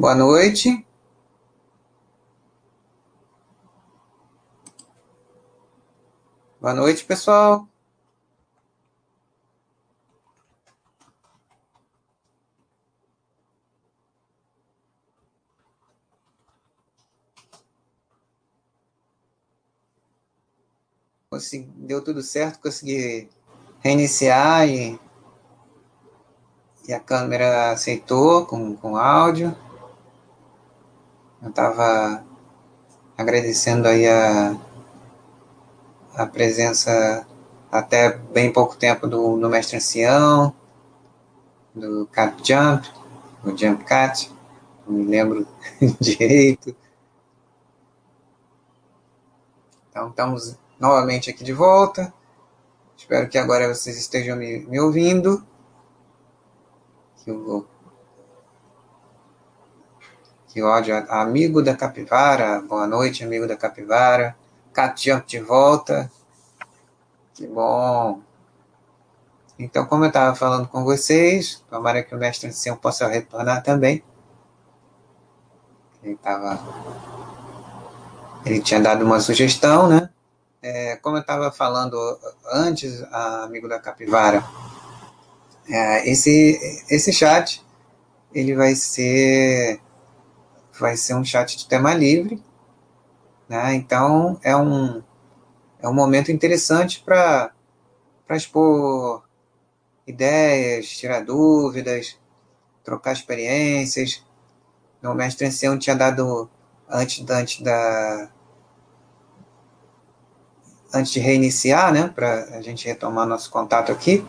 Boa noite. Boa noite, pessoal. Consegui, deu tudo certo, consegui reiniciar e, e a câmera aceitou com, com áudio. Eu estava agradecendo aí a, a presença até bem pouco tempo do, do mestre ancião, do Cat Jump, do Jump Cat, não me lembro direito. Então estamos novamente aqui de volta. Espero que agora vocês estejam me, me ouvindo. Que o, que o áudio, amigo da capivara, boa noite, amigo da capivara. Cat Jump de volta. Que bom. Então, como eu estava falando com vocês, tomara que o mestre ancião possa retornar também. Ele estava. Ele tinha dado uma sugestão, né? É, como eu estava falando antes, amigo da capivara, é, esse, esse chat ele vai ser vai ser um chat de tema livre né? Então, é um, é um momento interessante para expor ideias, tirar dúvidas, trocar experiências. O mestre ancião tinha dado, antes, antes da. Antes de reiniciar, né, para a gente retomar nosso contato aqui,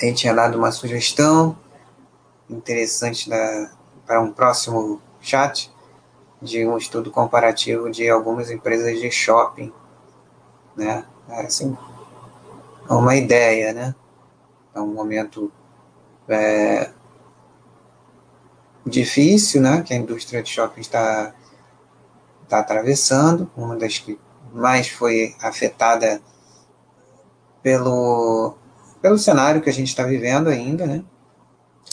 ele tinha dado uma sugestão interessante para um próximo chat, de um estudo comparativo de algumas empresas de shopping, né? É, assim, é uma ideia, né? É um momento é, difícil, né? Que a indústria de shopping está está atravessando, uma das que mais foi afetada pelo pelo cenário que a gente está vivendo ainda, né?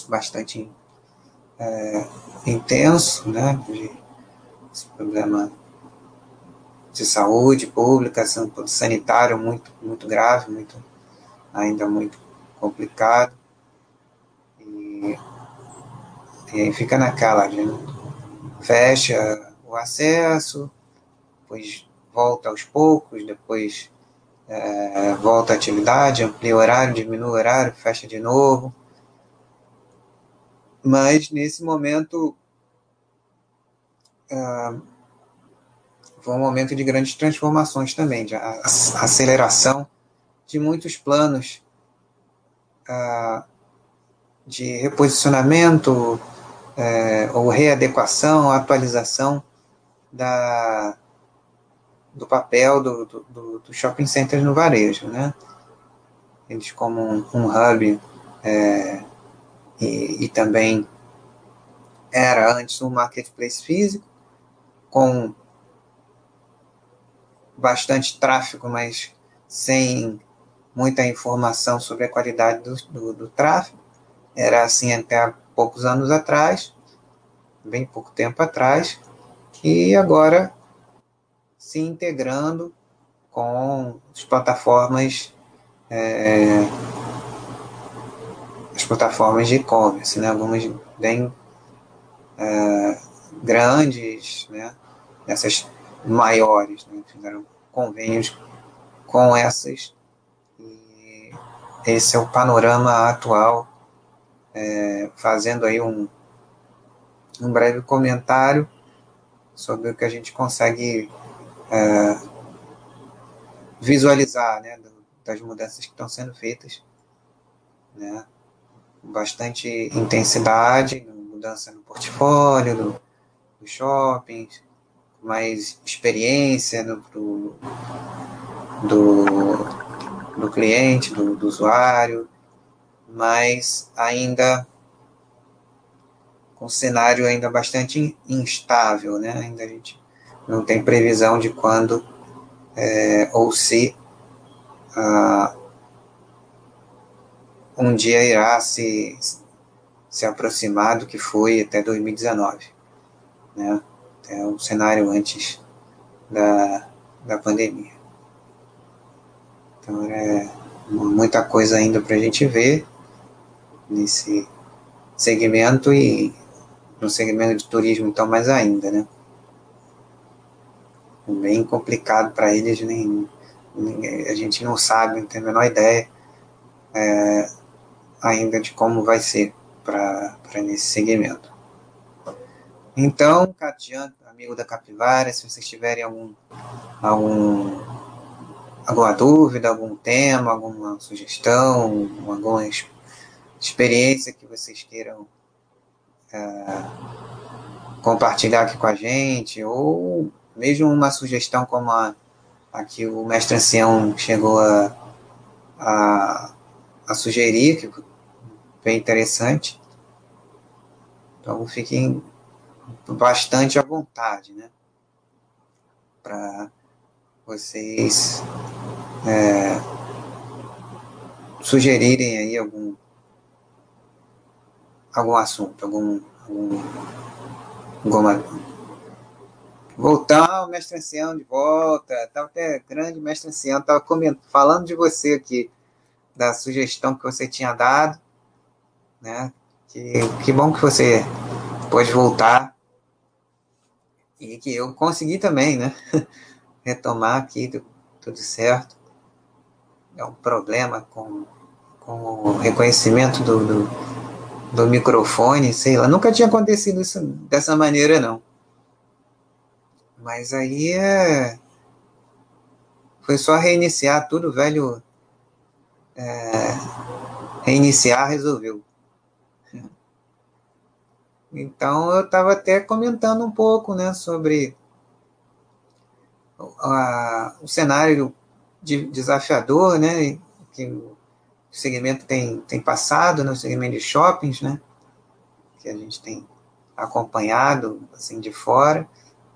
Bastante é, intenso, né? De, esse problema de saúde pública, sanitário muito, muito grave, muito, ainda muito complicado. E, e aí fica naquela, de, fecha o acesso, depois volta aos poucos, depois é, volta a atividade, amplia o horário, diminui o horário, fecha de novo. Mas nesse momento uh, foi um momento de grandes transformações também, de aceleração de muitos planos uh, de reposicionamento uh, ou readequação, atualização da, do papel do, do, do shopping center no varejo, né? Eles como um, um hub é, e, e também era antes um marketplace físico, com bastante tráfego, mas sem muita informação sobre a qualidade do, do, do tráfego. Era assim até poucos anos atrás, bem pouco tempo atrás, e agora se integrando com as plataformas é, plataformas de e-commerce, né? algumas bem é, grandes, né? essas maiores, né? fizeram convênios com essas. E esse é o panorama atual, é, fazendo aí um, um breve comentário sobre o que a gente consegue é, visualizar né, das mudanças que estão sendo feitas, né, bastante intensidade, mudança no portfólio, do, dos shoppings, mais experiência no, do, do, do cliente, do, do usuário, mas ainda com um cenário ainda bastante instável, né? Ainda a gente não tem previsão de quando é, ou se um dia irá se se aproximar do que foi até 2019, né? Até o cenário antes da, da pandemia. Então é muita coisa ainda para a gente ver nesse segmento e no segmento de turismo então mais ainda, né? Bem complicado para eles, nem, nem, a gente não sabe, não tem a menor ideia é, ainda de como vai ser para nesse segmento. Então, Catian, amigo da Capivara, se vocês tiverem algum, algum, alguma dúvida, algum tema, alguma sugestão, alguma experiência que vocês queiram é, compartilhar aqui com a gente, ou mesmo uma sugestão como a, a que o mestre ancião chegou a, a, a sugerir, que bem interessante. Então fiquem bastante à vontade, né? Para vocês é, sugerirem aí algum algum assunto, algum, algum alguma voltar o mestre ancião de volta, estava até grande mestre ancião, estava falando de você aqui, da sugestão que você tinha dado, né? Que, que bom que você pode voltar e que eu consegui também, né? Retomar aqui tudo certo. É um problema com, com o reconhecimento do, do, do microfone, sei lá. Nunca tinha acontecido isso dessa maneira, não. Mas aí é. Foi só reiniciar tudo, velho. É, reiniciar resolveu. Então eu estava até comentando um pouco né, sobre a, o cenário de, desafiador né, que o segmento tem, tem passado, no né, segmento de shoppings, né, que a gente tem acompanhado assim de fora,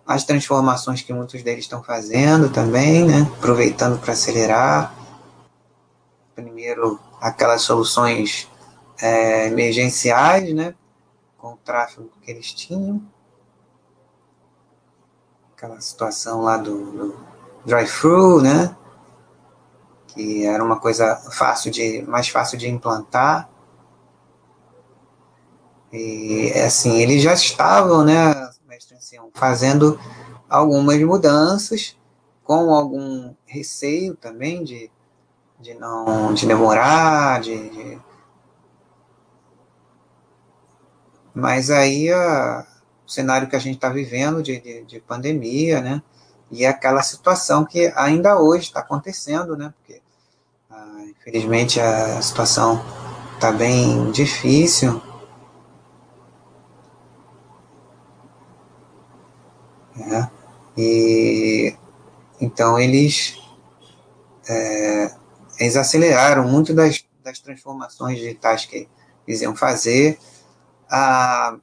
as transformações que muitos deles estão fazendo também, né, aproveitando para acelerar. Primeiro, aquelas soluções é, emergenciais, né, com o tráfego que eles tinham. Aquela situação lá do, do drive-thru, né? Que era uma coisa fácil de, mais fácil de implantar. E assim, eles já estavam, né, mestre ancião, fazendo algumas mudanças, com algum receio também de, de não de demorar, de, de Mas aí a, o cenário que a gente está vivendo de, de, de, pandemia, né? E é aquela situação que ainda hoje está acontecendo, né? Porque ah, infelizmente a situação está bem difícil. É, e então eles, é, eles aceleraram muito das, das transformações digitais que eles iam fazer ah,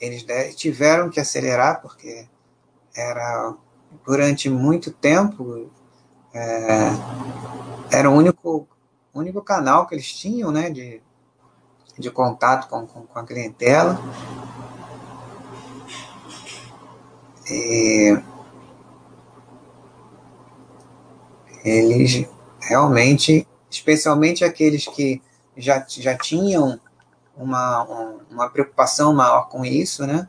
eles tiveram que acelerar porque era durante muito tempo é, era o único único canal que eles tinham né de, de contato com, com, com a clientela. E eles realmente especialmente aqueles que já, já tinham uma, uma preocupação maior com isso, né?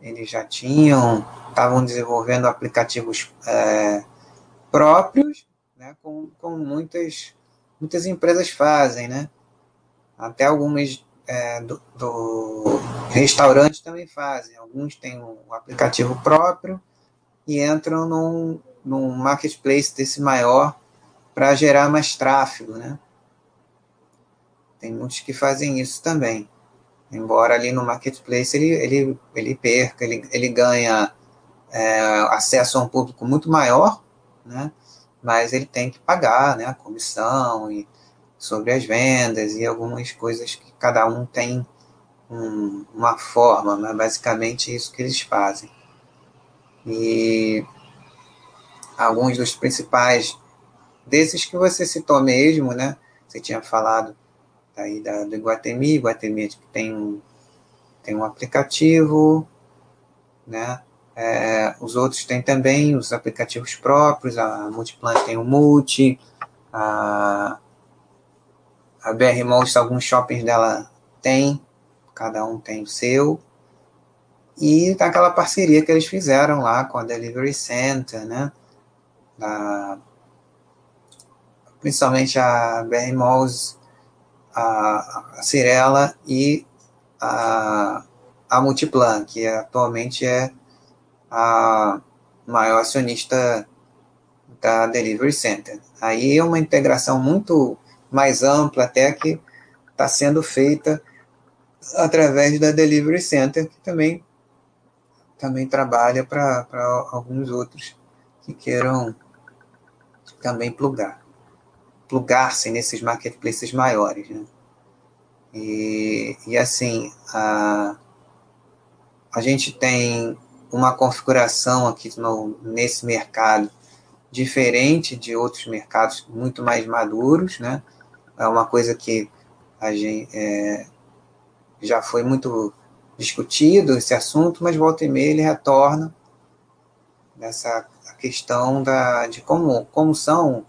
Eles já tinham, estavam desenvolvendo aplicativos é, próprios, né? Como, como muitas, muitas empresas fazem, né? Até algumas é, do, do restaurantes também fazem. Alguns têm um aplicativo próprio e entram num, num marketplace desse maior para gerar mais tráfego, né? Tem muitos que fazem isso também. Embora ali no marketplace ele, ele, ele perca, ele, ele ganha é, acesso a um público muito maior, né? mas ele tem que pagar né, a comissão e sobre as vendas e algumas coisas que cada um tem um, uma forma, mas basicamente isso que eles fazem. E alguns dos principais desses que você citou mesmo, né? Você tinha falado aí da, do Iguatemi, Iguatemi tem um, tem um aplicativo, né? É, os outros têm também os aplicativos próprios, a Multiplan tem o Multi, a, a BR Malls, alguns shoppings dela tem, cada um tem o seu, e tá aquela parceria que eles fizeram lá com a Delivery Center, né? Principalmente a BR Malls, a, a Cirela e a, a Multiplan, que atualmente é a maior acionista da Delivery Center. Aí é uma integração muito mais ampla até que está sendo feita através da Delivery Center, que também, também trabalha para alguns outros que queiram também plugar, plugar-se nesses marketplaces maiores. Né? E, e assim, a, a gente tem uma configuração aqui no, nesse mercado diferente de outros mercados muito mais maduros, né? É uma coisa que a gente é, já foi muito discutido esse assunto, mas volta e meia ele retorna nessa questão da, de como, como são,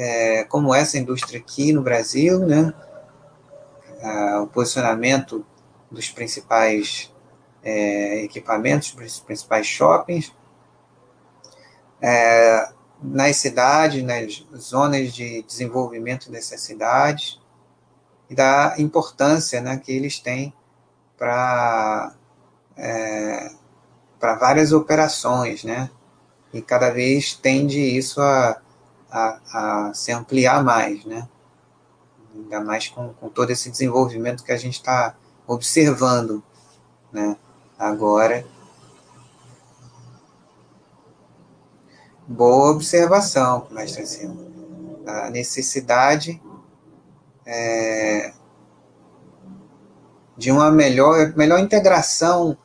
é, como essa indústria aqui no Brasil, né? o posicionamento dos principais é, equipamentos, dos principais shoppings, é, nas cidades, nas zonas de desenvolvimento dessas cidades, e da importância né, que eles têm para é, várias operações, né? E cada vez tende isso a, a, a se ampliar mais, né? Ainda mais com, com todo esse desenvolvimento que a gente está observando, né? Agora, boa observação, mestre Silva. A necessidade é, de uma melhor, melhor integração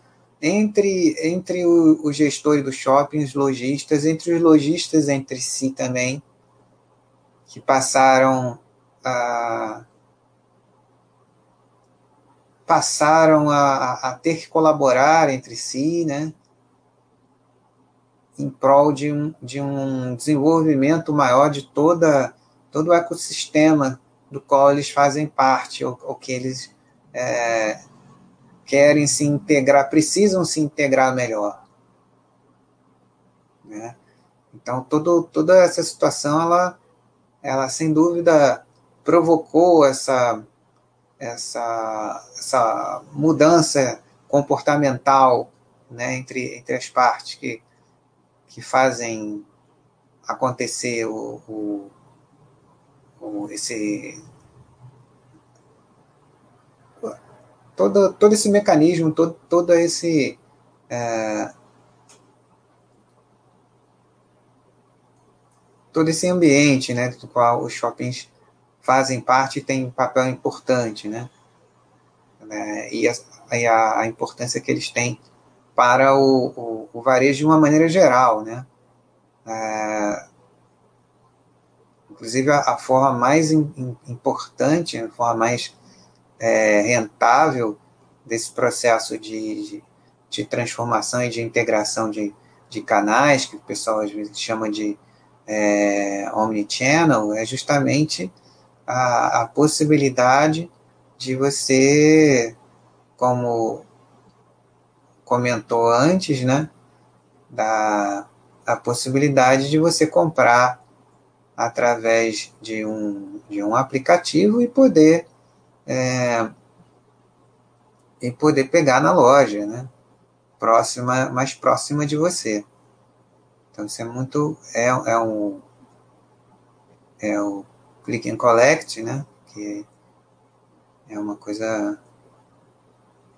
entre, entre o, o gestor dos shoppings, lojistas, entre os lojistas entre si também, que passaram a passaram a, a, ter que colaborar entre si, né, em prol de um, de um desenvolvimento maior de toda, todo o ecossistema do qual eles fazem parte, ou, ou que eles é, querem se integrar, precisam se integrar melhor. Né? Então, todo, toda essa situação, ela, ela sem dúvida provocou essa essa, essa mudança comportamental né, entre, entre as partes que, que fazem acontecer o, o, o esse todo, todo esse mecanismo, todo, todo esse é, todo esse ambiente né, do qual os shoppings fazem parte e têm um papel importante, né? É, e, a, a, importância que eles têm para o, o, o varejo de uma maneira geral, né? É, inclusive, a, a, forma mais in, importante, a forma mais é, rentável desse processo de, de, de, transformação e de integração de, de canais, que o pessoal às vezes chama de é, omnichannel, é justamente a, a possibilidade de você, como comentou antes, né, da a possibilidade de você comprar através de um, de um aplicativo e poder é, e poder pegar na loja, né, próxima, mais próxima de você. Então isso é muito é, é um é o click and collect, né? Que é uma coisa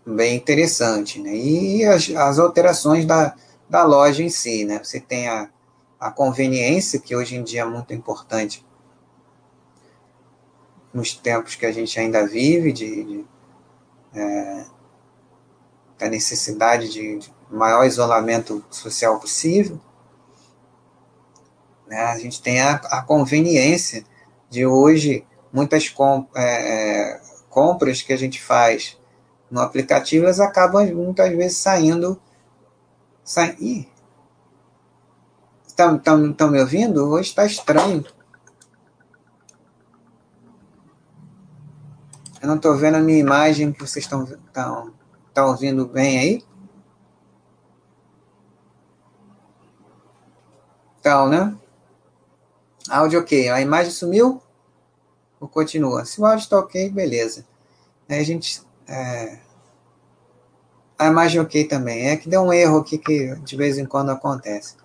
bem interessante, né? E as, as alterações da, da loja em si, né? Você tem a, a conveniência, que hoje em dia é muito importante nos tempos que a gente ainda vive, de, de é, da necessidade de, de maior isolamento social possível, né? a gente tem a, a conveniência de hoje muitas com, é, é, compras que a gente faz no aplicativo, elas acabam muitas vezes saindo. Sa... Estão me ouvindo? Hoje está estranho. Eu não estou vendo a minha imagem que vocês estão estão, estão ouvindo bem aí. Então, né? Áudio ok. A imagem sumiu? Ou continua? Se o áudio está ok, beleza. Aí a gente. É... A imagem ok também. É que deu um erro aqui que de vez em quando acontece.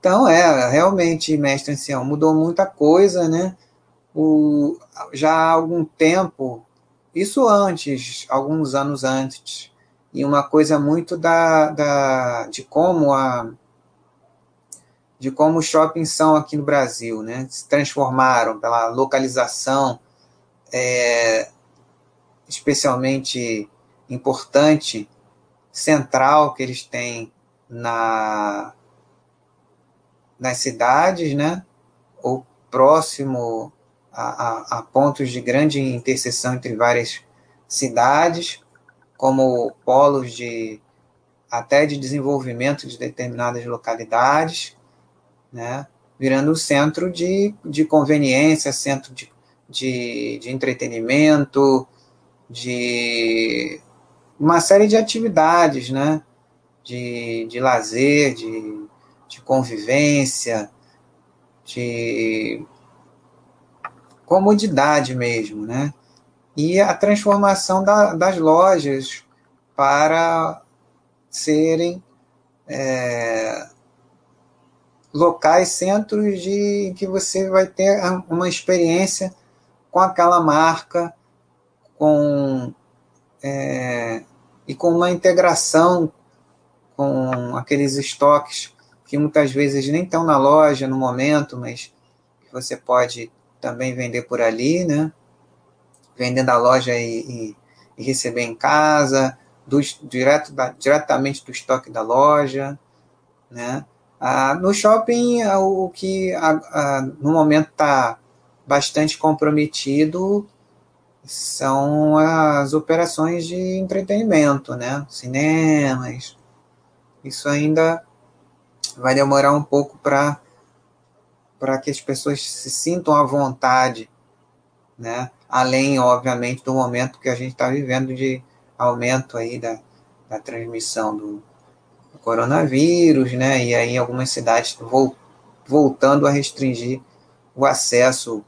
Então, é, realmente, mestre ancião, mudou muita coisa, né? O, já há algum tempo, isso antes, alguns anos antes, e uma coisa muito da, da de como a de como os shoppings são aqui no Brasil, né? Se transformaram pela localização é, especialmente importante, central que eles têm na, nas cidades, né? Ou próximo a, a, a pontos de grande interseção entre várias cidades, como polos de até de desenvolvimento de determinadas localidades, né, virando centro de, de conveniência, centro de, de, de entretenimento, de uma série de atividades, né, de, de lazer, de, de convivência, de comodidade mesmo, né? E a transformação da, das lojas para serem é, locais, centros de que você vai ter uma experiência com aquela marca, com é, e com uma integração com aqueles estoques que muitas vezes nem estão na loja no momento, mas que você pode também vender por ali, né? Vender da loja e, e, e receber em casa, do, direto da, diretamente do estoque da loja, né? Ah, no shopping, ah, o que no momento está bastante comprometido são as operações de entretenimento, né? Cinemas. Isso ainda vai demorar um pouco para para que as pessoas se sintam à vontade, né? Além, obviamente, do momento que a gente está vivendo de aumento aí da, da transmissão do, coronavírus, né? E aí algumas cidades voltando a restringir o acesso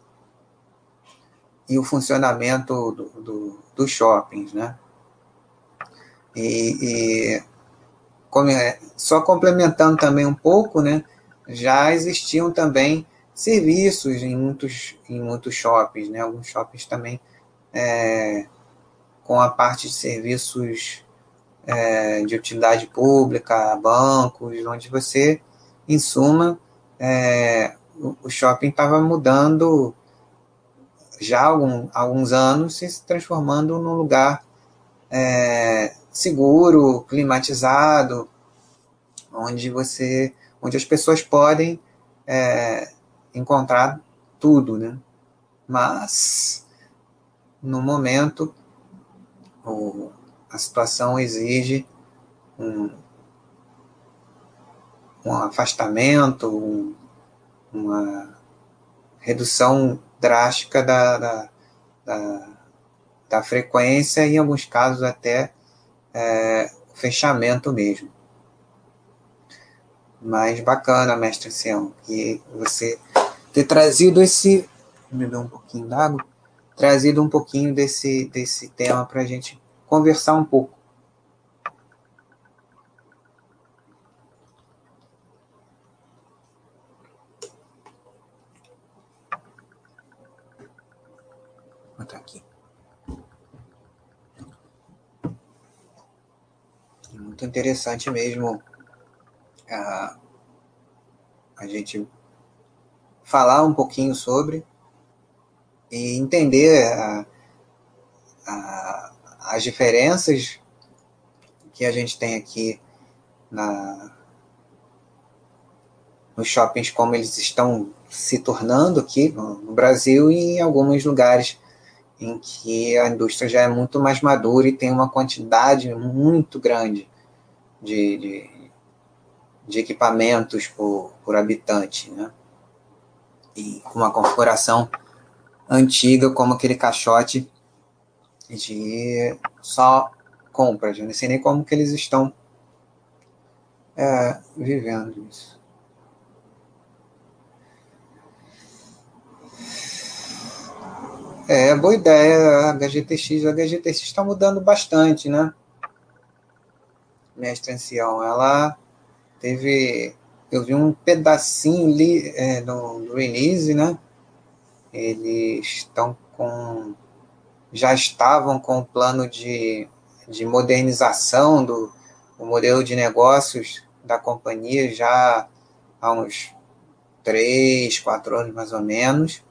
e o funcionamento do, do, dos shoppings, né? E, e como é, só complementando também um pouco, né? Já existiam também serviços em muitos, em muitos shoppings, né? Alguns shoppings também é, com a parte de serviços é, de utilidade pública, bancos, onde você, em suma, é, o, shopping estava mudando já há algum, alguns anos, se transformando num lugar é, seguro, climatizado, onde você, onde as pessoas podem é, encontrar tudo, né? Mas no momento o, a situação exige um, um afastamento, um, uma redução drástica da, da, da, da, frequência e, em alguns casos, até é, fechamento mesmo. Mas bacana, mestre Sião, que você ter trazido esse. Me dá um pouquinho d'água. Trazido um pouquinho desse, desse tema para a gente conversar um pouco. Botar aqui. Muito interessante mesmo a, a gente falar um pouquinho sobre e entender a, a, as diferenças que a gente tem aqui na, nos shoppings, como eles estão se tornando aqui no, Brasil e em alguns lugares em que a indústria já é muito mais madura e tem uma quantidade muito grande de, de, de equipamentos por, por habitante, né? E com uma configuração antiga como aquele caixote de só compras. Eu não sei nem como que eles estão é, vivendo isso. É, boa ideia, a HGTX. A HGTX está mudando bastante, né? Mestre Ancião, ela teve. Eu vi um pedacinho ali é, no, no release, né? Eles estão com. Já estavam com o plano de, de modernização do modelo de negócios da companhia já há uns três, quatro anos mais ou menos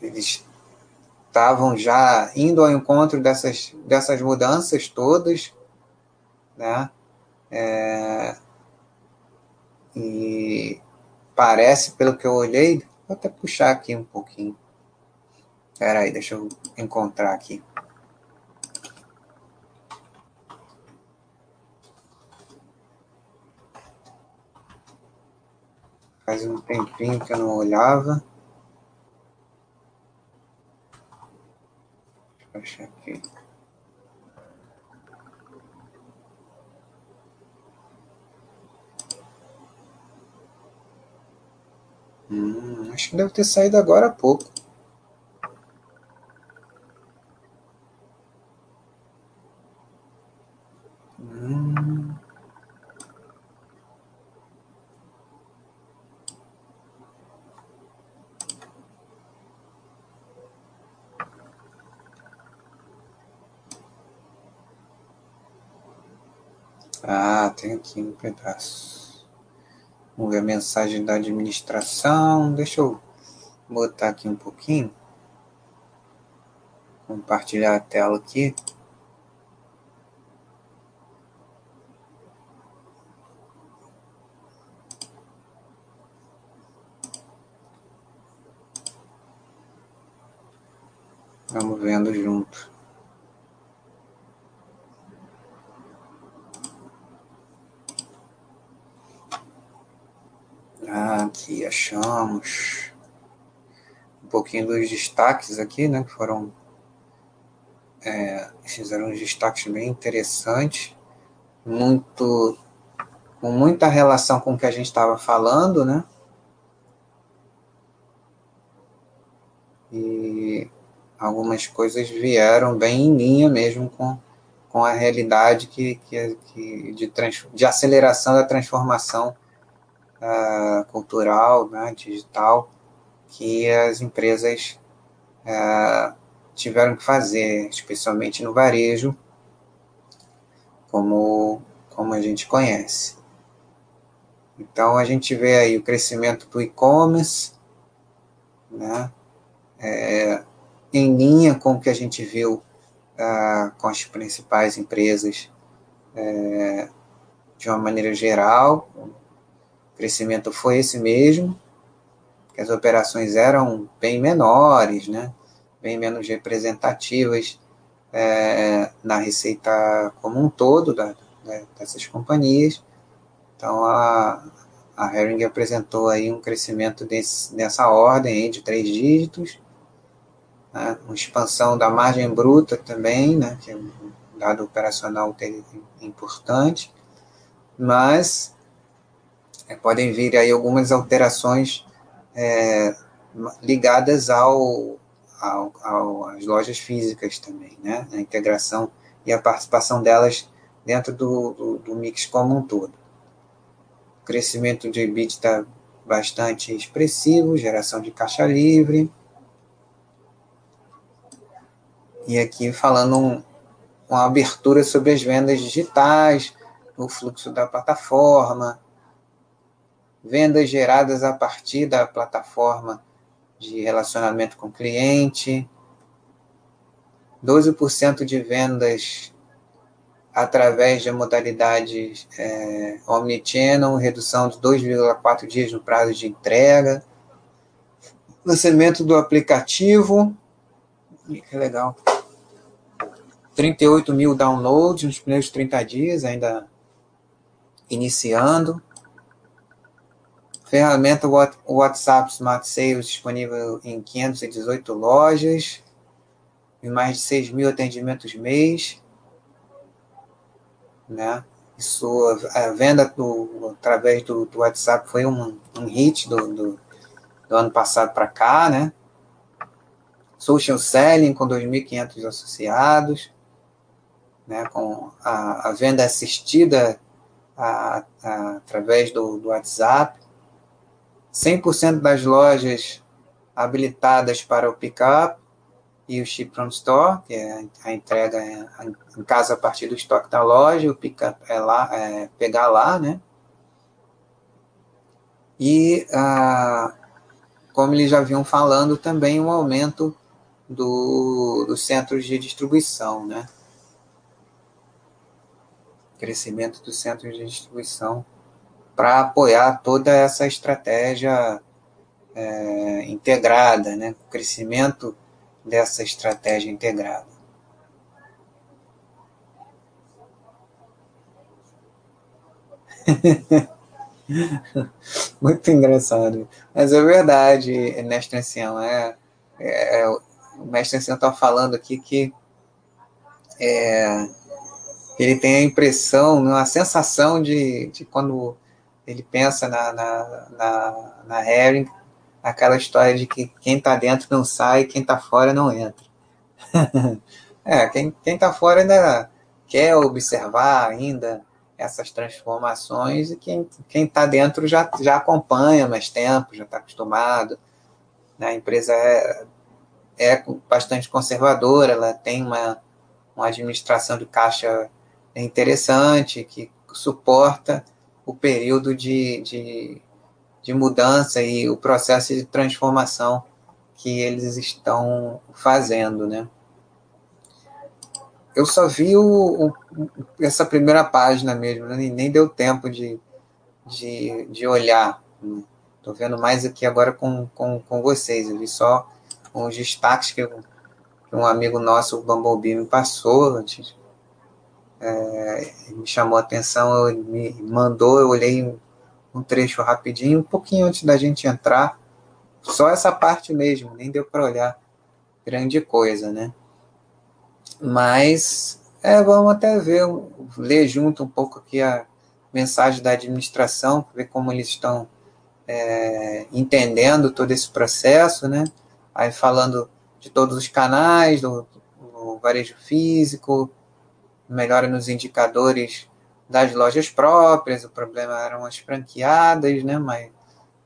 eles estavam já indo ao encontro dessas, dessas mudanças todas, né? É, e parece, pelo que eu olhei, vou até puxar aqui um pouquinho. Espera aí, deixa eu encontrar aqui. Faz um tempinho que eu não olhava. achar aqui. Hum, acho que deve ter saído agora há pouco. Tem aqui um pedaço. Vamos ver a mensagem da administração. Deixa eu botar aqui um pouquinho. Compartilhar a tela aqui. Vamos vendo junto. aqui achamos um pouquinho dos destaques aqui, né? Que foram. É, fizeram uns destaques bem interessantes, muito, com muita relação com o que a gente estava falando, né? E algumas coisas vieram bem em linha mesmo com, com a realidade que, que, que de, trans, de aceleração da transformação uh, cultural, né, digital, que as empresas uh, tiveram que fazer, especialmente no varejo, como, como a gente conhece. Então, a gente vê aí o crescimento do e-commerce, né, é, em linha com o que a gente viu uh, com as principais empresas é, de uma maneira geral, crescimento foi esse mesmo, as operações eram bem menores, né? bem menos representativas é, na receita como um todo da, dessas companhias. Então, a, a Hering apresentou aí um crescimento desse, nessa ordem de três dígitos, né? uma expansão da margem bruta também, né? que é um dado operacional importante, mas é, podem vir aí algumas alterações é, ligadas ao, ao, ao, às lojas físicas também, né? A integração e a participação delas dentro do, do, do mix como um todo. Crescimento de EBIT está bastante expressivo, geração de caixa livre. E aqui falando um, uma abertura sobre as vendas digitais, o fluxo da plataforma, vendas geradas a partir da plataforma de relacionamento com cliente, 12% de vendas através de modalidades é, omnichannel, redução de 2,4 dias no prazo de entrega, lançamento do aplicativo Que legal. 38 mil downloads nos primeiros 30 dias, ainda iniciando. Ferramenta WhatsApp Smart Sales disponível em 518 lojas, e mais de 6 mil atendimentos mês. Né? Isso, a venda do, através do, do WhatsApp foi um, um hit do, do, do ano passado para cá, né? Social Selling com 2.500 associados, né? com a, a venda assistida a, a, através do, do WhatsApp. 100% das lojas habilitadas para o pickup e o Ship from Store, que é a entrega em casa a partir do estoque da loja, o pickup é lá, é pegar lá, né? E, ah, como eles já vinham falando, também um aumento do, dos centros de distribuição, né? Crescimento dos centros de distribuição para apoiar toda essa estratégia é, integrada, né? O crescimento dessa estratégia integrada. Muito engraçado. Mas é verdade, mestre ancião. É, é, é, o mestre ancião está falando aqui que é, ele tem a impressão, a sensação de, de quando ele pensa na, na, na, na Herring, aquela história de que quem está dentro não sai, quem está fora não entra. é, quem está fora ainda quer observar ainda essas transformações e quem está dentro já, já acompanha mais tempo, já está acostumado. Né? A empresa é, é bastante conservadora, ela tem uma, uma administração de caixa interessante, que suporta o período de, de de mudança e o processo de transformação que eles estão fazendo, né? Eu só vi o, o, essa primeira página mesmo, né? nem deu tempo de, de, de olhar. Estou né? vendo mais aqui agora com, com, com vocês. Eu vi só os destaques que, que um amigo nosso, o Bumblebee, me passou antes. É, me chamou a atenção, me mandou, eu olhei um trecho rapidinho, um pouquinho antes da gente entrar. Só essa parte mesmo, nem deu para olhar grande coisa, né? Mas é, vamos até ver, ler junto um pouco aqui a mensagem da administração, ver como eles estão é, entendendo todo esse processo, né? Aí falando de todos os canais, do, do varejo físico, melhora nos indicadores das lojas próprias, o problema eram as franqueadas, né, mai,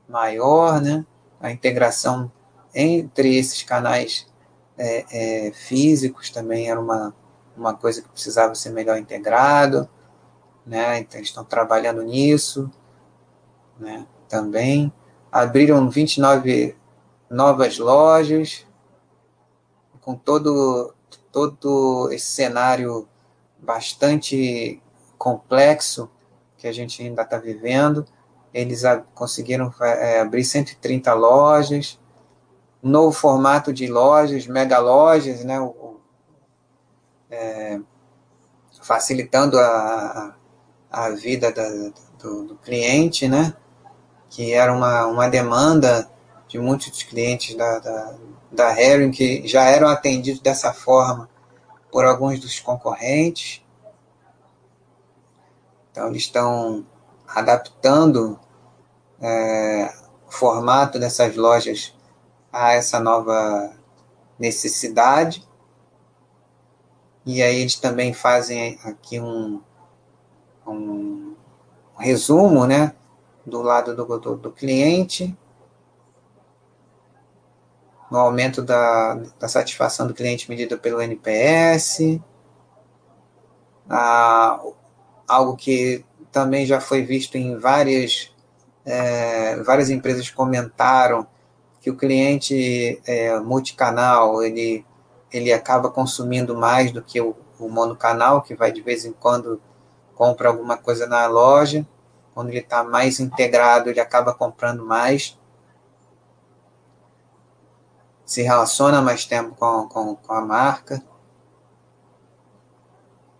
maior, né, a integração entre esses canais é, é, físicos também era uma, uma coisa que precisava ser melhor integrado, né, então eles estão trabalhando nisso, né, também. Abriram 29 novas lojas, com todo, todo esse cenário bastante complexo que a gente ainda está vivendo. Eles conseguiram é, abrir 130 lojas, novo formato de lojas, mega lojas, né, o, é, facilitando a, a vida da, do, do, cliente, né, que era uma, uma demanda de muitos clientes da, da, da Herring que já eram atendidos dessa forma por alguns dos concorrentes. Então, eles estão adaptando é, o formato dessas lojas a essa nova necessidade. E aí eles também fazem aqui um, um resumo né, do lado do, do, do cliente, no aumento da, da satisfação do cliente medida pelo NPS, a, algo que também já foi visto em várias, é, várias empresas comentaram que o cliente é, multicanal ele, ele acaba consumindo mais do que o, o monocanal, que vai de vez em quando compra alguma coisa na loja. Quando ele está mais integrado, ele acaba comprando mais. Se relaciona mais tempo com, com, com a marca.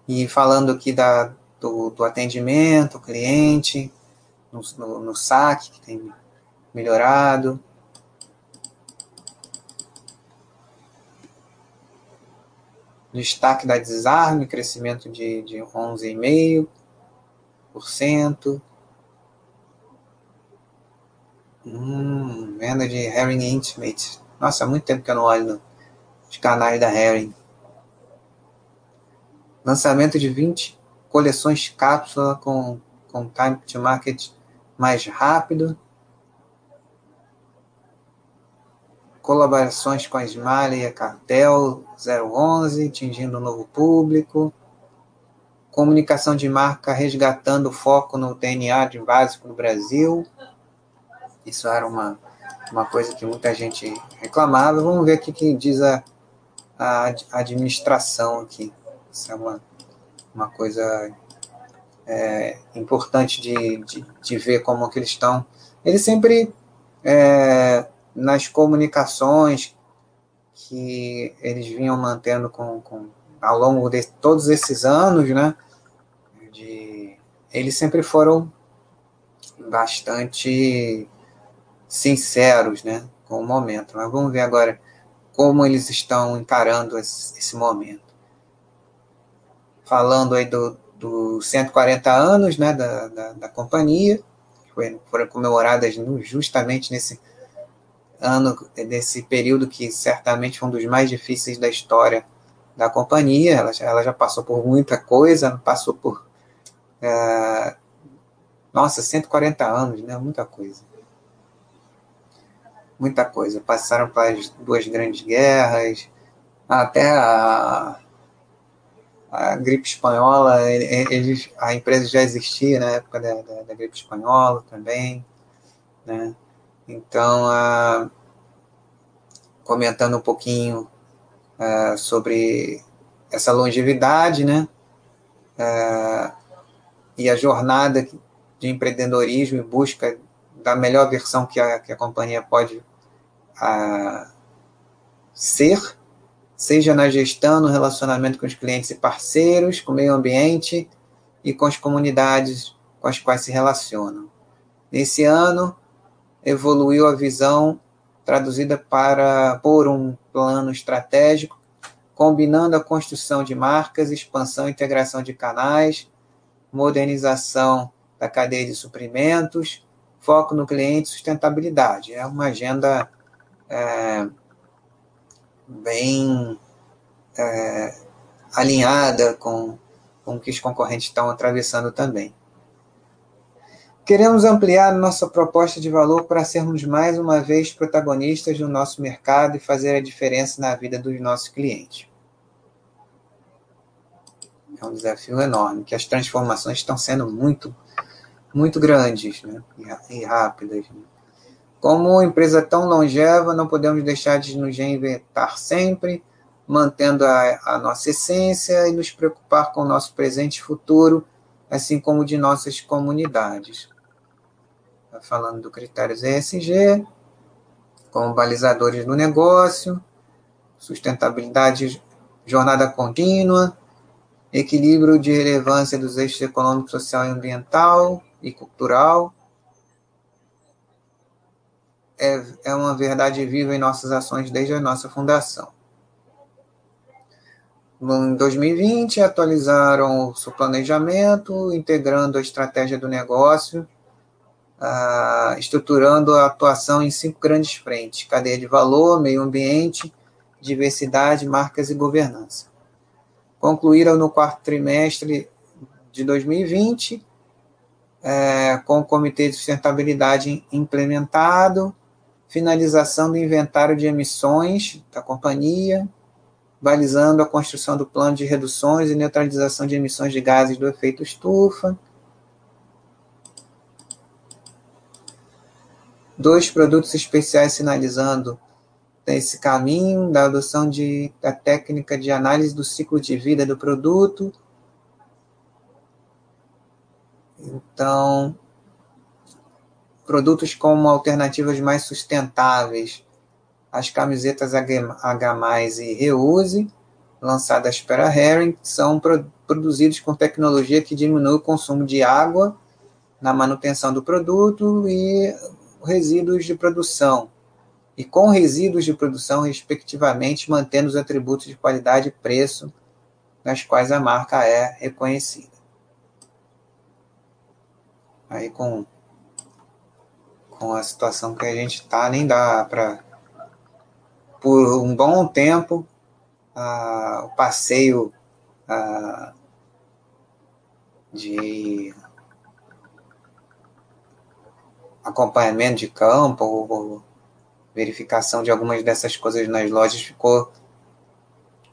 E falando aqui da, do, do atendimento, cliente, no, no, no saque, que tem melhorado. Destaque da Desarme, crescimento de, de 11,5%. Hum, venda de Herring Intimate. Nossa, há muito tempo que eu não olho os canais da Herring. Lançamento de 20 coleções cápsula com, com time to market mais rápido. Colaborações com a Smiley e a Cartel 011, atingindo um novo público. Comunicação de marca resgatando o foco no DNA de básico no Brasil. Isso era uma, uma coisa que muita gente reclamava. Vamos ver o que diz a, a administração aqui. Isso é uma, uma coisa é, importante de, de, de, ver como que eles estão. Eles sempre, é, nas comunicações que eles vinham mantendo com, com, ao longo de todos esses anos, né, de, eles sempre foram bastante sinceros né, com o momento. Mas vamos ver agora como eles estão encarando esse, momento. Falando aí do, dos 140 anos né, da, da, da companhia, que foram comemoradas justamente nesse ano, nesse período que certamente foi um dos mais difíceis da história da companhia. Ela, ela já passou por muita coisa, passou por. É, nossa, 140 anos, né? Muita coisa. Muita coisa. Passaram pelas duas grandes guerras, até a, a gripe espanhola, eles, a empresa já existia na época da, da, da gripe espanhola também, né? Então, comentando um pouquinho a, sobre essa longevidade, né? A, e a jornada de empreendedorismo em busca da melhor versão que a, que a companhia pode ser seja na gestão, no relacionamento com os clientes e parceiros, com o meio ambiente e com as comunidades com as quais se relacionam. Nesse ano, evoluiu a visão traduzida para por um plano estratégico, combinando a construção de marcas, expansão e integração de canais, modernização da cadeia de suprimentos, foco no cliente e sustentabilidade. É uma agenda é, bem é, alinhada com, com o que os concorrentes estão atravessando também. Queremos ampliar nossa proposta de valor para sermos mais uma vez protagonistas do nosso mercado e fazer a diferença na vida dos nossos clientes. É um desafio enorme, que as transformações estão sendo muito, muito grandes né? e, rápidas. Né? Como empresa tão longeva, não podemos deixar de nos reinventar sempre, mantendo a, a nossa essência e nos preocupar com o nosso presente e futuro, assim como de nossas comunidades. Tá falando do critérios ESG, como balizadores do negócio, sustentabilidade, jornada contínua, equilíbrio de relevância dos eixos econômico, social e ambiental e cultural, é, é uma verdade viva em nossas ações desde a nossa fundação. Em 2020, atualizaram o seu planejamento, integrando a estratégia do negócio, uh, estruturando a atuação em cinco grandes frentes: cadeia de valor, meio ambiente, diversidade, marcas e governança. Concluíram no quarto trimestre de 2020, é, com o Comitê de Sustentabilidade implementado, finalização do inventário de emissões da companhia, balizando a construção do plano de reduções e neutralização de emissões de gases do efeito estufa. Dois produtos especiais sinalizando esse caminho da adoção de, da técnica de análise do ciclo de vida do produto. Então, produtos como alternativas mais sustentáveis as camisetas H+, e Reuse, lançadas pela Herring, são pro, produzidos com tecnologia que diminui o consumo de água na manutenção do produto e resíduos de produção, e com resíduos de produção, respectivamente, mantendo os atributos de qualidade e preço nas quais a marca é reconhecida. Aí com, com a situação que a gente está, nem dá para. Por um bom tempo, o passeio de acompanhamento de campo ou, verificação de algumas dessas coisas nas lojas ficou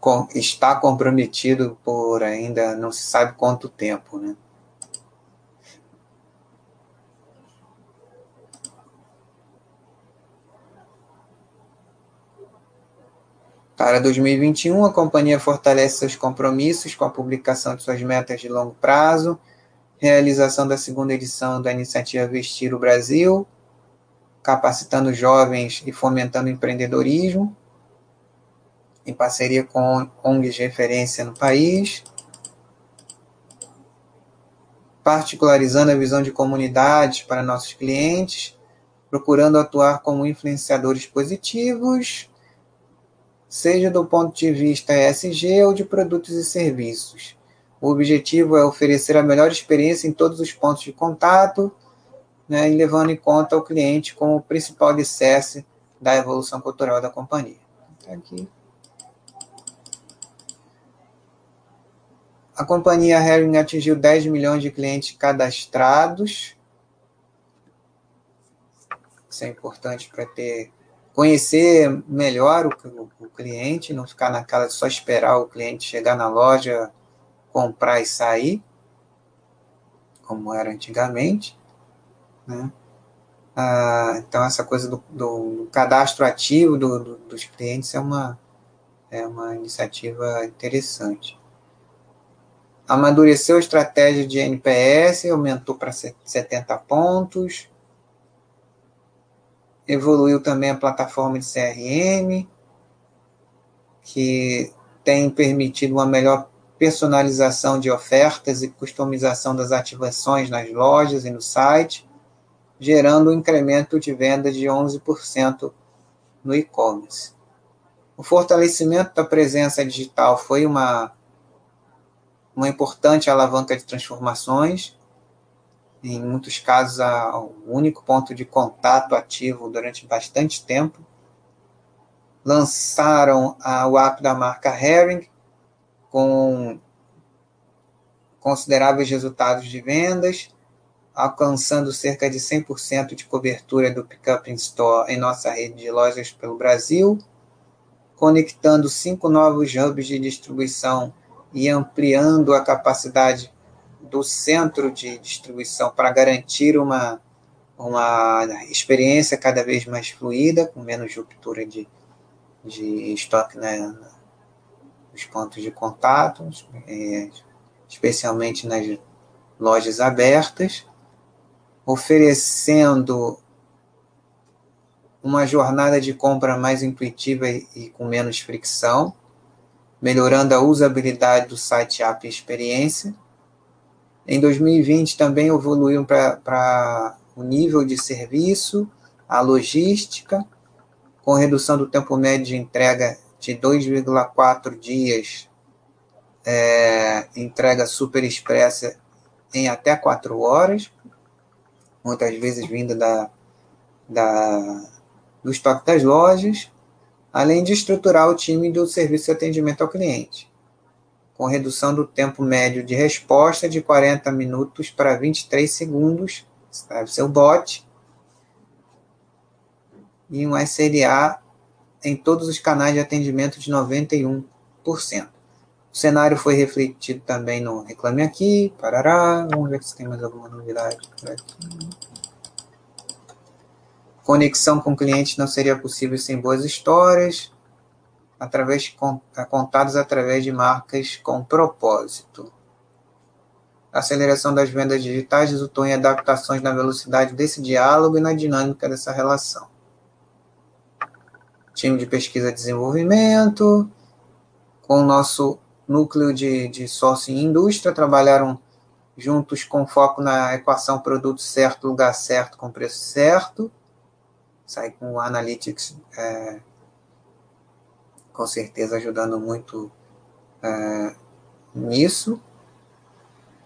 com, está comprometido por ainda não se sabe quanto tempo, né? Para 2021, a companhia fortalece seus compromissos com a publicação de suas metas de longo prazo, realização da segunda edição da iniciativa Vestir o Brasil, capacitando jovens e fomentando empreendedorismo, em parceria com ONGs de referência no país, particularizando a visão de comunidades para nossos clientes, procurando atuar como influenciadores positivos seja do ponto de vista ESG ou de produtos e serviços. O objetivo é oferecer a melhor experiência em todos os pontos de contato, né, levando em conta o cliente como o principal alicerce da evolução cultural da companhia. Tá aqui. A companhia Herring atingiu 10 milhões de clientes cadastrados. Isso é importante para ter conhecer melhor o, o, cliente, não ficar naquela de só esperar o cliente chegar na loja, comprar e sair, como era antigamente. Né? Ah, então, essa coisa do, do cadastro ativo do, do, dos clientes é uma, é uma iniciativa interessante. Amadureceu a estratégia de NPS, aumentou para 70 pontos Evoluiu também a plataforma de CRM, que tem permitido uma melhor personalização de ofertas e customização das ativações nas lojas e no site, gerando um incremento de venda de 11% no e-commerce. O fortalecimento da presença digital foi uma, uma importante alavanca de transformações, em muitos casos, o único ponto de contato ativo durante bastante tempo. Lançaram a, o app da marca Herring, com consideráveis resultados de vendas, alcançando cerca de 100% de cobertura do Pickup in Store em nossa rede de lojas pelo Brasil, conectando cinco novos hubs de distribuição e ampliando a capacidade do centro de distribuição para garantir uma, uma experiência cada vez mais fluida, com menos ruptura de, de estoque né, nos pontos de contato, é, especialmente nas lojas abertas, oferecendo uma jornada de compra mais intuitiva e, e com menos fricção, melhorando a usabilidade do site app experiência em 2020 também evoluiu para o nível de serviço, a logística, com redução do tempo médio de entrega de 2,4 dias, é, entrega super expressa em até 4 horas, muitas vezes vinda da, da, do estoque das lojas, além de estruturar o time do serviço de atendimento ao cliente com redução do tempo médio de resposta de 40 minutos para 23 segundos, deve ser o bot, e um SLA em todos os canais de atendimento de 91%. O cenário foi refletido também no Reclame Aqui, parará, vamos ver se tem mais alguma novidade por aqui. Conexão com clientes não seria possível sem boas histórias através contados através de marcas com propósito. A aceleração das vendas digitais resultou em adaptações na velocidade desse diálogo e na dinâmica dessa relação. time de pesquisa e desenvolvimento, com o nosso núcleo de, de sócio em indústria, trabalharam juntos com foco na equação produto certo, lugar certo, com preço certo. Sai com o Analytics, é, com certeza ajudando muito é, nisso.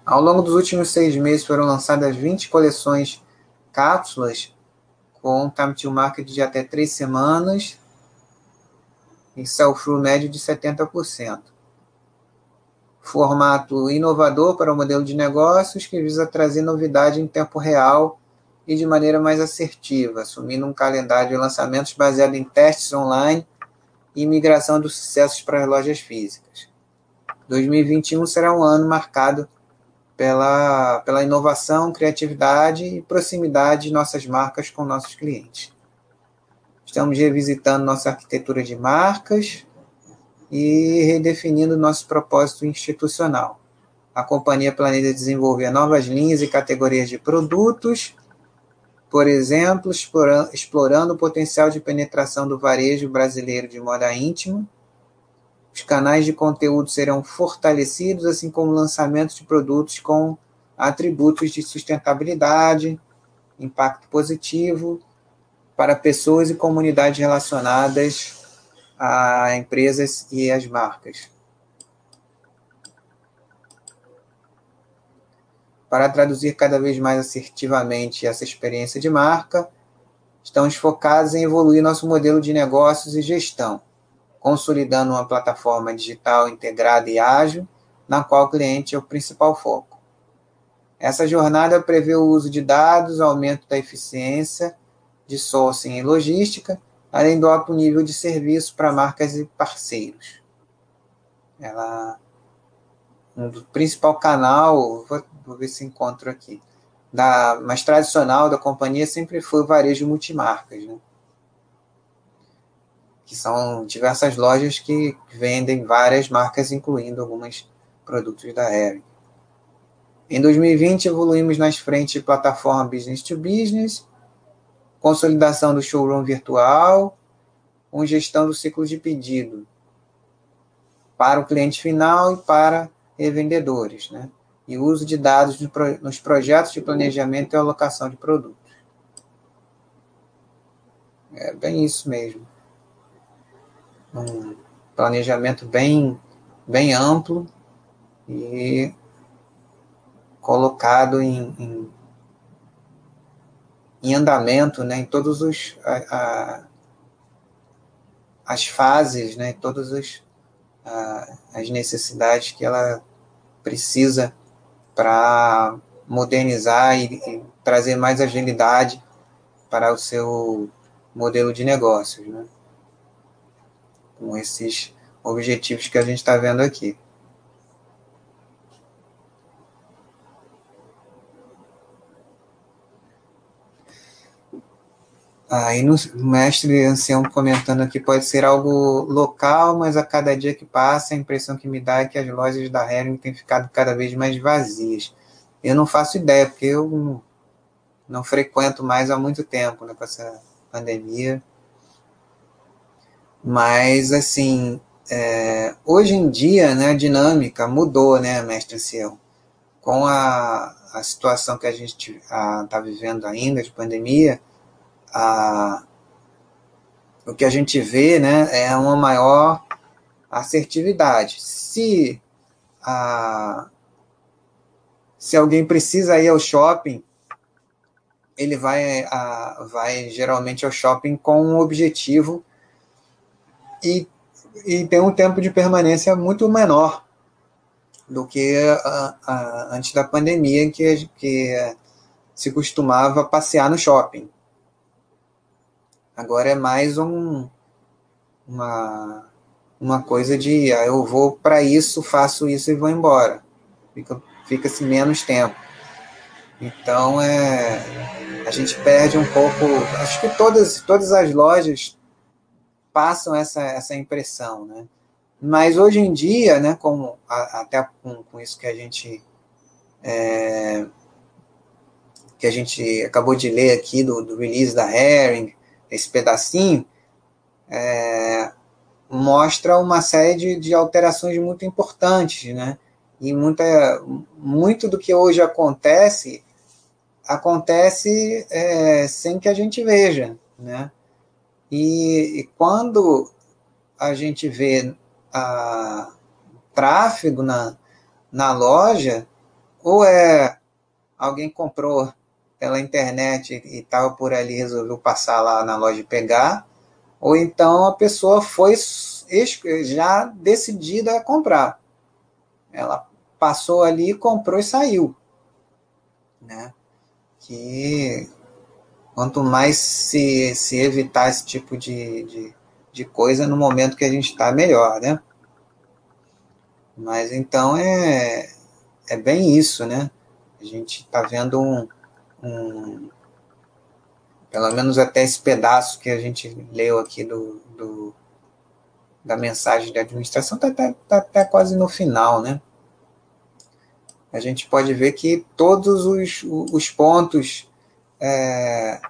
Ao longo dos últimos seis meses foram lançadas 20 coleções cápsulas com time to market de até três semanas e sell-through médio de 70%. Formato inovador para o modelo de negócios que visa trazer novidade em tempo real e de maneira mais assertiva, assumindo um calendário de lançamentos baseado em testes online e migração dos sucessos para as lojas físicas. 2021 será um ano marcado pela, pela inovação, criatividade e proximidade de nossas marcas com nossos clientes. Estamos revisitando nossa arquitetura de marcas e redefinindo nosso propósito institucional. A companhia planeja desenvolver novas linhas e categorias de produtos, por exemplo, explorando, o potencial de penetração do varejo brasileiro de moda íntima. Os canais de conteúdo serão fortalecidos, assim como o lançamento de produtos com atributos de sustentabilidade, impacto positivo para pessoas e comunidades relacionadas a empresas e as marcas. Para traduzir cada vez mais assertivamente essa experiência de marca, estamos focados em evoluir nosso modelo de negócios e gestão, consolidando uma plataforma digital integrada e ágil, na qual o cliente é o principal foco. Essa jornada prevê o uso de dados, aumento da eficiência de sourcing e logística, além do alto nível de serviço para marcas e parceiros. Ela um principal canal, vou, vou, ver se encontro aqui, da mais tradicional da companhia sempre foi o varejo multimarcas, né? que são diversas lojas que vendem várias marcas, incluindo alguns produtos da Hering. Em 2020, evoluímos nas frentes de plataforma business to business consolidação do showroom virtual, com gestão do ciclo de pedido para o cliente final e para revendedores, né? E uso de dados nos projetos de planejamento e alocação de produtos. É bem isso mesmo. Um planejamento bem, bem amplo e colocado em, em em andamento, né, em a, as fases, né, todas as, a, as necessidades que ela precisa para modernizar e, e, trazer mais agilidade para o seu modelo de negócios, né? com esses objetivos que a gente está vendo aqui. Aí no mestre ancião comentando aqui, pode ser algo local, mas a cada dia que passa, a impressão que me dá é que as lojas da Hering têm ficado cada vez mais vazias. Eu não faço ideia, porque eu não, frequento mais há muito tempo, né, com essa pandemia. Mas, assim, é, hoje em dia, né, a dinâmica mudou, né, mestre ancião? Com a, a situação que a gente está vivendo ainda, de pandemia, a, o que a gente vê né, é uma maior assertividade. Se, a, se alguém precisa ir ao shopping, ele vai, a, vai geralmente ao shopping com um objetivo e, e tem um tempo de permanência muito menor do que a, a, antes da pandemia, que, que se costumava passear no shopping. Agora é mais um, uma, uma coisa de ah, eu vou para isso, faço isso e vou embora. Fica, fica-se menos tempo. Então é, a gente perde um pouco. Acho que todas, todas as lojas passam essa, essa impressão, né? Mas hoje em dia, né, como a, até com, com isso que a gente é, que a gente acabou de ler aqui do, do release da Herring, esse pedacinho, é, mostra uma série de, de, alterações muito importantes, né? E muita, muito do que hoje acontece acontece é, sem que a gente veja, né? E, e quando a gente vê a, tráfego na, na loja, ou é alguém comprou pela internet e tal por ali resolveu passar lá na loja e pegar, ou então a pessoa foi já decidida a comprar. Ela passou ali, comprou e saiu. Né? Que quanto mais se, se evitar esse tipo de, de, de coisa no momento que a gente está, melhor, né? Mas então é, é bem isso, né? A gente está vendo um, pelo menos até esse pedaço que a gente leu aqui do, do da mensagem de administração, está tá, tá, tá quase no final, né? A gente pode ver que todos os, os pontos é,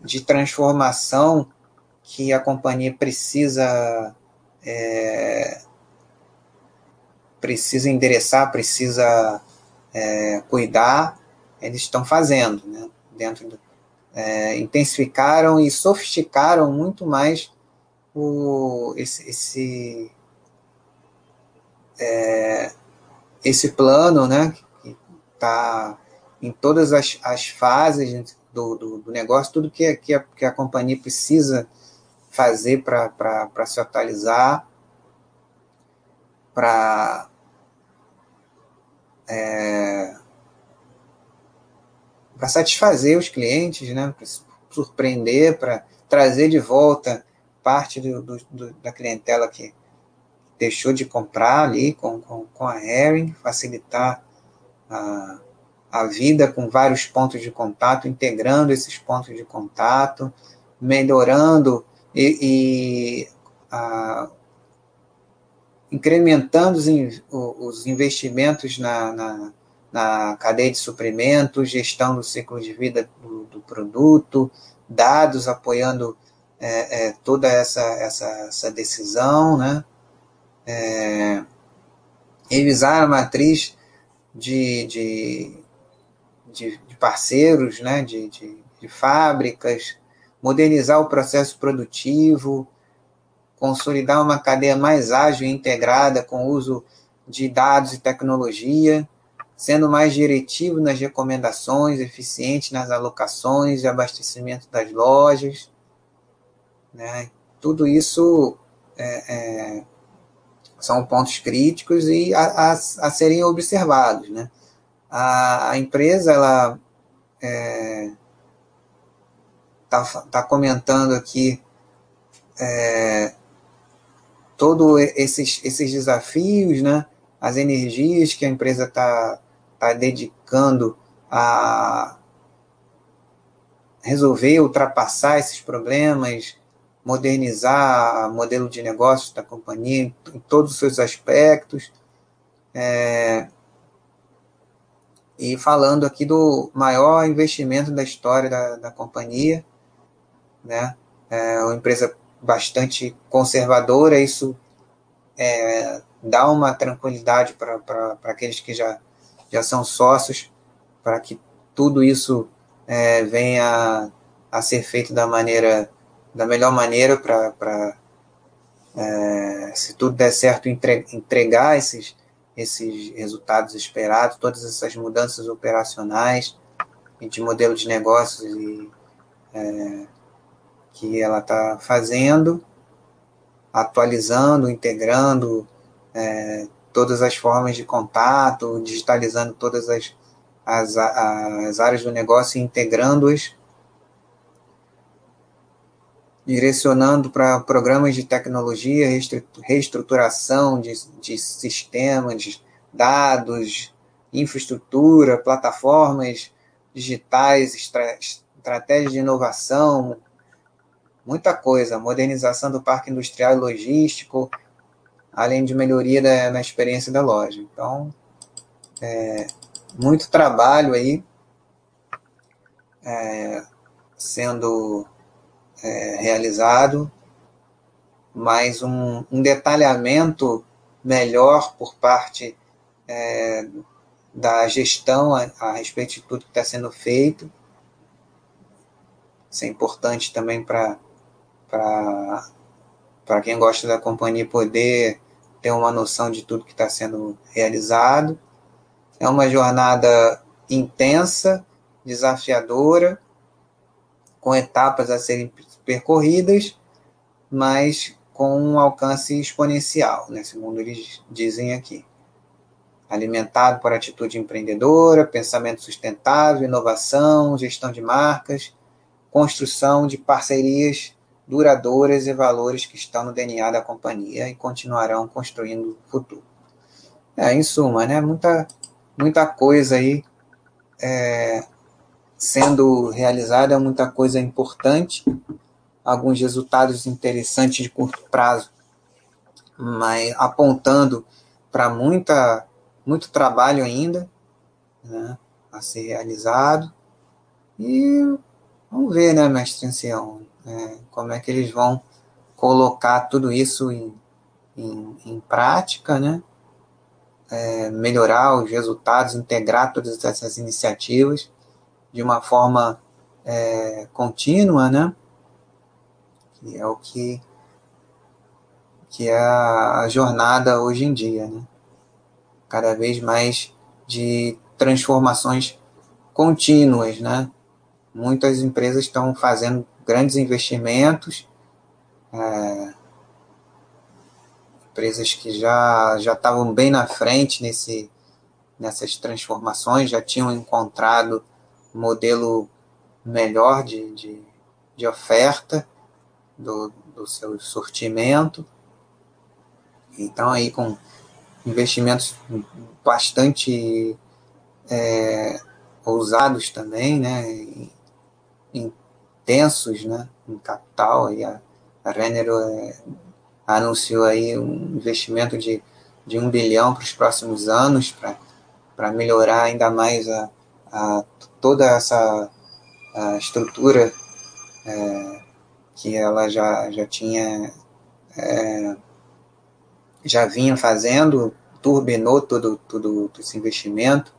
de transformação que a companhia precisa é, precisa endereçar, precisa é, cuidar, eles estão fazendo, né? Dentro do, é, intensificaram e sofisticaram muito mais o, esse, esse, é, esse plano, né? Que está em todas as, as fases do, do, do, negócio, tudo que, que, a, que a companhia precisa fazer para se atualizar, para é, para satisfazer os clientes, né? para surpreender, para trazer de volta parte do, do, do, da clientela que deixou de comprar ali com, com, com a Herring, facilitar a, a vida com vários pontos de contato, integrando esses pontos de contato, melhorando e, e a, incrementando os, os investimentos na, na, na, cadeia de suprimentos, gestão do ciclo de vida do, do produto, dados apoiando é, é, toda essa, essa, essa decisão, né? É, revisar a matriz de, de, de, de parceiros, né? de, de, de fábricas, modernizar o processo produtivo, consolidar uma cadeia mais ágil e integrada com o uso de dados e tecnologia, sendo mais diretivo nas recomendações, eficiente nas alocações de abastecimento das lojas. Né? Tudo isso é, é, são pontos críticos e a, a, a serem observados. Né? A, a empresa ela está é, tá comentando aqui é, todos esses, esses desafios, né, as energias que a empresa está tá dedicando a resolver, ultrapassar esses problemas, modernizar o modelo de negócio da companhia em, em todos os seus aspectos. É, e falando aqui do maior investimento da história da, da companhia, né? É uma empresa bastante conservadora, isso é, dá uma tranquilidade para aqueles que já, já são sócios, para que tudo isso é, venha a ser feito da maneira da melhor maneira para é, se tudo der certo entregar esses esses resultados esperados todas essas mudanças operacionais e de modelo de negócios e é, que ela está fazendo, atualizando, integrando é, todas as formas de contato, digitalizando todas as, as, as áreas do negócio e integrando-as, direcionando para programas de tecnologia, reestruturação de, de sistemas, de dados, infraestrutura, plataformas digitais, estra, estratégias de inovação, muita coisa, modernização do parque industrial e logístico, além de melhoria da, na experiência da loja. Então, é, muito trabalho aí é, sendo é, realizado mas um, um detalhamento melhor por parte é, da gestão a, a, respeito de tudo que está sendo feito. Isso é importante também para quem gosta da companhia poder ter uma noção de tudo que está sendo realizado. É uma jornada intensa, desafiadora, com etapas a serem percorridas, mas com um alcance exponencial, né, segundo eles dizem aqui. Alimentado por atitude empreendedora, pensamento sustentável, inovação, gestão de marcas, construção de parcerias duradouras e valores que estão no DNA da companhia e continuarão construindo o futuro. É, em suma, né, muita, muita coisa aí é, sendo realizada, muita coisa importante, alguns resultados interessantes de curto prazo, mas apontando para muita muito trabalho ainda né, a ser realizado. E vamos ver, né, mestre ancião, é, como é que eles vão colocar tudo isso em, em, em prática, né? É, melhorar os resultados, integrar todas essas iniciativas de uma forma é, contínua, né? Que é o que, que é a jornada hoje em dia, né? Cada vez mais de transformações contínuas, né? Muitas empresas estão fazendo grandes investimentos, é, empresas que já, já estavam bem na frente nesse, nessas transformações, já tinham encontrado modelo melhor de, de, de oferta do, do seu sortimento. Então, aí com investimentos bastante é, ousados também, né, em intensos né, em capital. E a, a é, anunciou aí um investimento de, de um bilhão para os próximos anos para melhorar ainda mais a, a toda essa a estrutura é, que ela já, já tinha é, já vinha fazendo, turbinou todo, todo esse investimento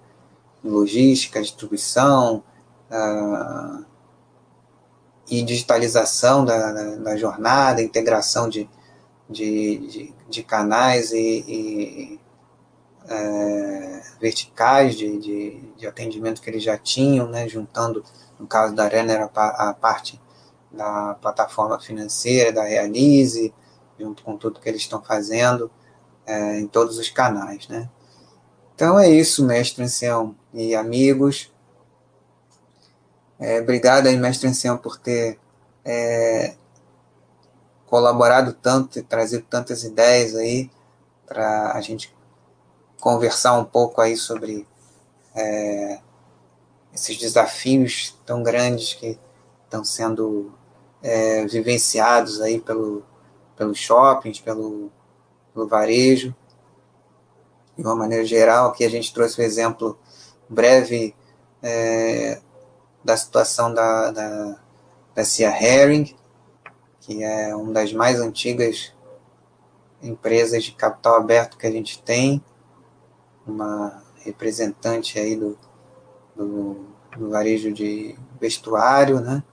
em logística, distribuição, uh, e digitalização da, da, da jornada, integração de, de, de, de canais e, e é, verticais de, de, de, atendimento que eles já tinham, né, juntando, no caso da Renner, a, a parte da plataforma financeira, da Realize, junto com tudo que eles estão fazendo é, em todos os canais. Né. Então é isso, mestre ancião e amigos. É, obrigado aí, mestre Ancião, por ter é, colaborado tanto e trazido tantas ideias aí para a gente conversar um pouco aí sobre é, esses desafios tão grandes que estão sendo é, vivenciados aí pelo, pelos shoppings, pelo, pelo varejo. De uma maneira geral, aqui a gente trouxe o um exemplo breve é, da situação da, da, da Cia Herring, que é uma das mais antigas empresas de capital aberto que a gente tem, uma representante aí do, do, do varejo de vestuário, né?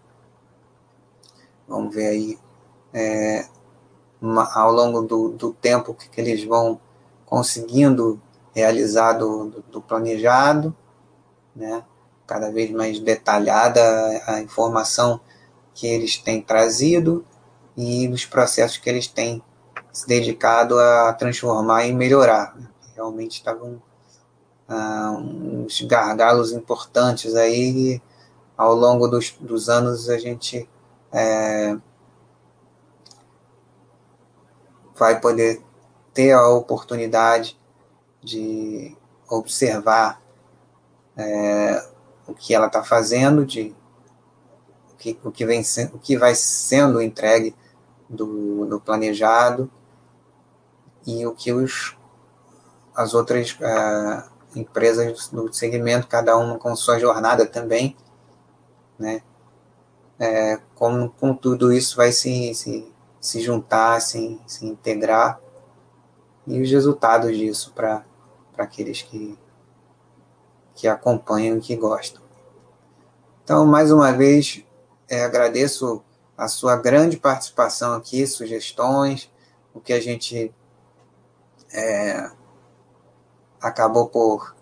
Vamos ver aí é, uma, ao longo do, do tempo que, que eles vão conseguindo realizar do, do, do planejado, né? Cada vez mais detalhada a informação que eles têm trazido e os processos que eles têm se dedicado a transformar e melhorar. Realmente estavam ah, uns gargalos importantes aí ao longo dos, dos anos a gente é, vai poder ter a oportunidade de observar é, o que ela está fazendo, de o que, o, que vem, o que vai sendo entregue do, do planejado e o que os, as outras uh, empresas do segmento, cada uma com sua jornada também, né? É, como, como tudo isso vai se, se se juntar, se, se integrar e os resultados disso para aqueles que, que acompanham e que gostam. Então, mais uma vez, é, agradeço a sua grande participação aqui, sugestões, o que a gente é, acabou por,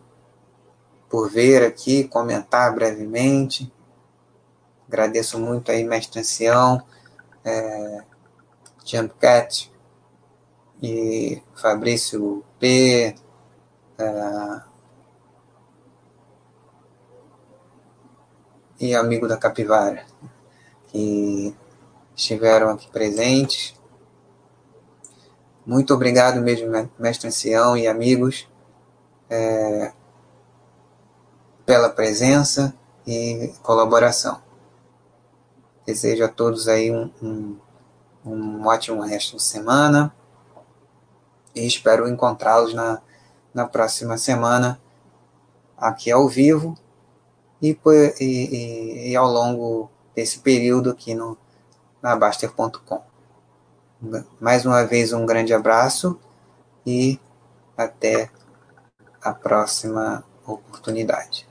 por ver aqui, comentar brevemente. Agradeço muito aí, mestre ancião, é, Jump Cat e Fabrício P. É, e amigo da Capivara, que estiveram aqui presentes. Muito obrigado mesmo, mestre ancião e amigos, é, pela presença e colaboração. Desejo a todos aí um, um, um ótimo resto de semana e espero encontrá-los na, na próxima semana aqui ao vivo e, e, e ao longo desse período aqui no, na Baster.com. Mais uma vez, um grande abraço e até a próxima oportunidade.